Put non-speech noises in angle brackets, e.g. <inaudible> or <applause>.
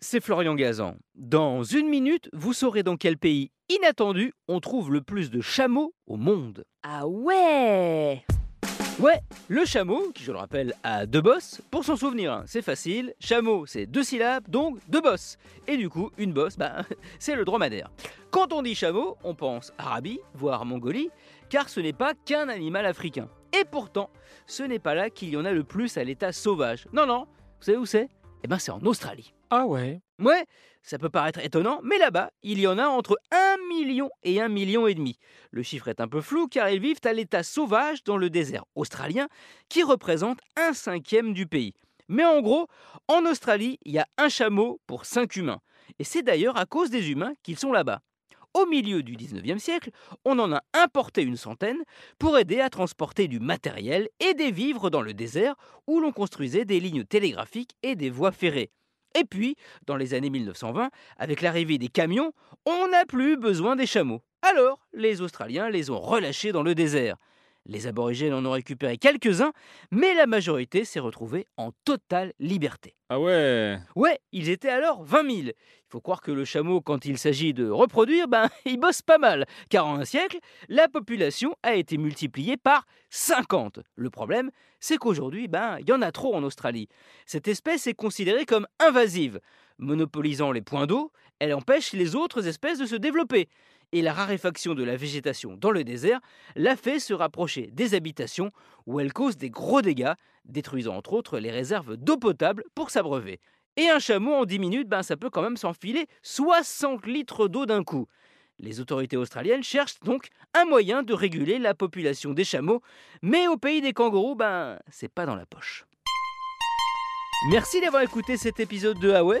c'est Florian Gazan. Dans une minute, vous saurez dans quel pays inattendu on trouve le plus de chameaux au monde. Ah ouais Ouais, le chameau, qui je le rappelle a deux bosses, pour s'en souvenir, hein, c'est facile, chameau c'est deux syllabes, donc deux bosses. Et du coup, une bosse, bah, <laughs> c'est le dromadaire. Quand on dit chameau, on pense Arabie, voire Mongolie, car ce n'est pas qu'un animal africain. Et pourtant, ce n'est pas là qu'il y en a le plus à l'état sauvage. Non, non, vous savez où c'est? Eh ben c'est en Australie. Ah ouais Ouais, ça peut paraître étonnant, mais là-bas, il y en a entre 1 million et 1 million et demi. Le chiffre est un peu flou car ils vivent à l'état sauvage dans le désert australien qui représente un cinquième du pays. Mais en gros, en Australie, il y a un chameau pour 5 humains. Et c'est d'ailleurs à cause des humains qu'ils sont là-bas. Au milieu du 19e siècle, on en a importé une centaine pour aider à transporter du matériel et des vivres dans le désert où l'on construisait des lignes télégraphiques et des voies ferrées. Et puis, dans les années 1920, avec l'arrivée des camions, on n'a plus besoin des chameaux. Alors, les Australiens les ont relâchés dans le désert. Les aborigènes en ont récupéré quelques-uns, mais la majorité s'est retrouvée en totale liberté. Ah ouais Ouais, ils étaient alors 20 000. Il faut croire que le chameau, quand il s'agit de reproduire, ben, <laughs> il bosse pas mal, car en un siècle, la population a été multipliée par 50. Le problème, c'est qu'aujourd'hui, ben, il y en a trop en Australie. Cette espèce est considérée comme invasive. Monopolisant les points d'eau, elle empêche les autres espèces de se développer et la raréfaction de la végétation dans le désert l'a fait se rapprocher des habitations où elle cause des gros dégâts, détruisant entre autres les réserves d'eau potable pour s'abreuver. Et un chameau en 10 minutes, ben, ça peut quand même s'enfiler 60 litres d'eau d'un coup. Les autorités australiennes cherchent donc un moyen de réguler la population des chameaux, mais au pays des kangourous, ben, c'est pas dans la poche. Merci d'avoir écouté cet épisode de Huawei